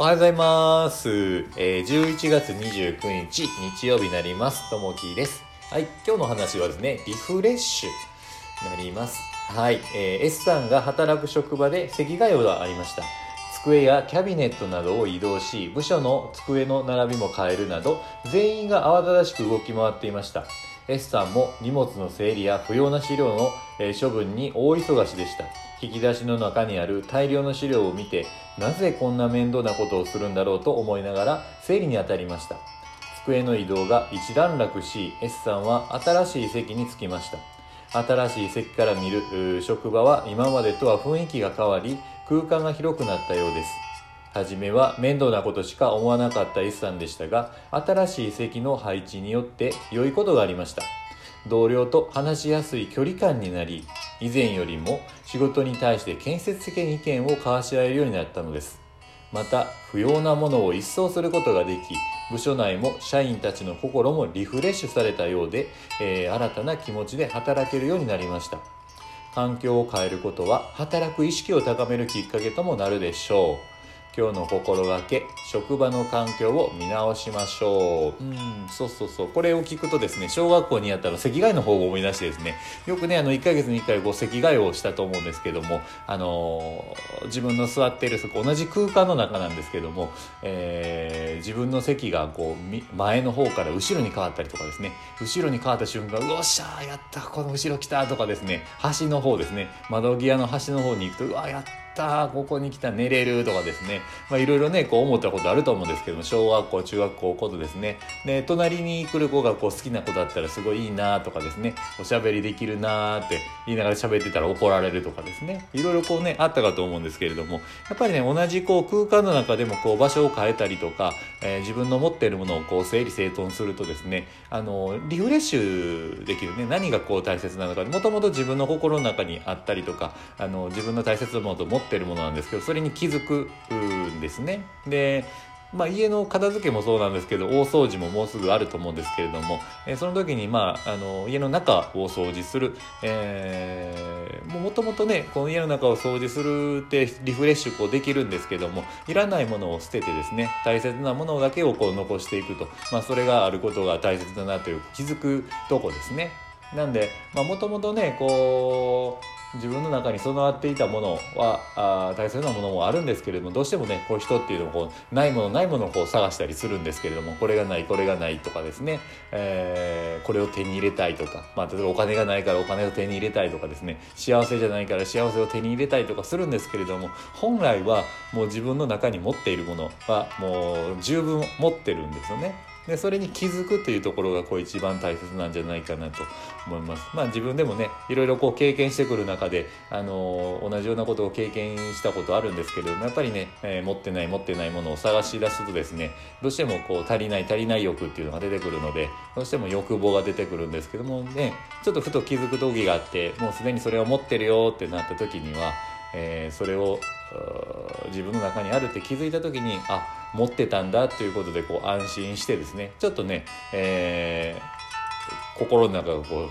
おはようございます。えー、11月29日、日曜日になります。ともきです。はい、今日の話はですね、リフレッシュになります。はい、えー、S さんが働く職場で席替えがありました。机やキャビネットなどを移動し、部署の机の並びも変えるなど、全員が慌ただしく動き回っていました。S さんも荷物の整理や不要な資料の、え処分に大忙しでした。引き出しの中にある大量の資料を見て、なぜこんな面倒なことをするんだろうと思いながら整理に当たりました。机の移動が一段落し、S さんは新しい席に着きました。新しい席から見る職場は今までとは雰囲気が変わり、空間が広くなったようです。はじめは面倒なことしか思わなかった S さんでしたが、新しい席の配置によって良いことがありました。同僚と話しやすい距離感になり、以前よりも仕事に対して建設的に意見を交わし合えるようになったのです。また、不要なものを一掃することができ、部署内も社員たちの心もリフレッシュされたようで、えー新たな気持ちで働けるようになりました。環境を変えることは働く意識を高めるきっかけともなるでしょう今日の心がけ職場の環境を見直しましょう。うん。そうそうそう。これを聞くとですね小学校にあったら席替えの方を思い出してですねよくねあの1ヶ月に1回こう席替えをしたと思うんですけどもあのー自分の座っているそこ同じ空間の中なんですけども、えー自分の席がこうみ前の方から後ろに変わったりとかですね後ろに変わった瞬間うおっしゃーやったこの後ろ来たとかですね端の方ですね窓際の端の方に行くとうわやったーここに来た寝れるとかですね。いろいろねこう思ったことあると思うんですけども小学校中学校ことですね。で隣に来る子がこう好きな子だったらすごいいいなとかですね。おしゃべりできるなって言いながら喋ってたら怒られるとかですね。いろいろこうねあったかと思うんですけれども。やっぱりね同じこう空間の中でもこう場所を変えたりとか、えー自分の持っているものをこう整理整頓するとですねあのリフレッシュできるね何がこう大切なのか。もともと自分の心の中にあったりとかあの自分の大切なものと持ってるものなんですけどそれに気づくんですね。でまあ、家の片付けもそうなんですけど大掃除ももうすぐあると思うんですけれども、えその時に、まあ、あの家の中を掃除する、えーもともとねこの家の中を掃除するってリフレッシュこうできるんですけどもいらないものを捨ててですね大切なものだけをこう残していくと、まあ、それがあることが大切だなという気づくとこですね。なんでもともとねこう自分の中に備わっていたものはあ大切なものもあるんですけれどもどうしてもねこう人っていうのはこうないものないものをこう探したりするんですけれどもこれがないこれがないとかですね、えーこれを手に入れたいとか、まあ、例えばお金がないからお金を手に入れたいとかですね幸せじゃないから幸せを手に入れたいとかするんですけれども本来はもう自分の中に持っているものはもう十分持ってるんですよね。でそれに気づくというところがこう一番大切なんじゃないかなと思います。まあ自分でもねいろいろこう経験してくる中で、あの同じようなことを経験したことあるんですけれどもやっぱりね、えー持ってない持ってないものを探し出すとですねどうしてもこう足りない足りない欲っていうのが出てくるのでどうしても欲望が出てくるんですけどもねちょっとふと気づく時があってもうすでにそれを持ってるよってなった時には、えーそれを自分の中にあるって気づいた時にあ持ってたんだということでこう安心してですねちょっとね、えー心の中がこ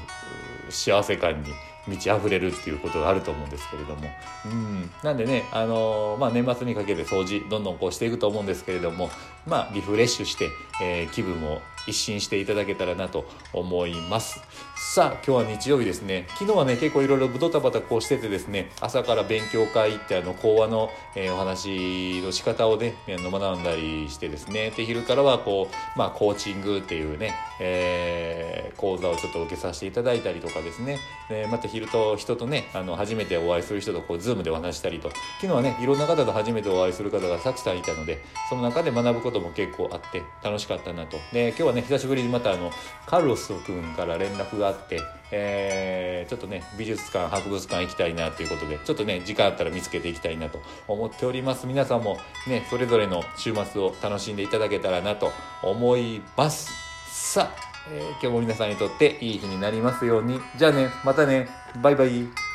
う幸せ感に満ち溢れるっていうことがあると思うんですけれども。うん。なんでね、あのーまあ、年末にかけて掃除どんどんこうしていくと思うんですけれどもまあリフレッシュして、えー気分を一新していただけたらなと思います。さあ今日は日曜日ですね。昨日はね結構いろいろドタバタこうしててですね朝から勉強会行ってあの講話の、えーお話の仕方をね学んだりしてですね。で昼からはこうまあコーチングっていうね、えー講座をちょっと受けさせていただいたりとかですね。でまた昼と人とねあの初めてお会いする人とこうズームでお話したりと。昨日はねいろんな方と初めてお会いする方がたくさんいたのでその中で学ぶことも結構あって楽しかったなと。で今日はね久しぶりにまたあのカルロス君から連絡があって、えーちょっとね美術館博物館行きたいなということでちょっとね時間あったら見つけていきたいなと思っております。皆さんもねそれぞれの週末を楽しんでいただけたらなと思います。さあ、えー今日も皆さんにとっていい日になりますように。じゃあねまたね。バイバイ。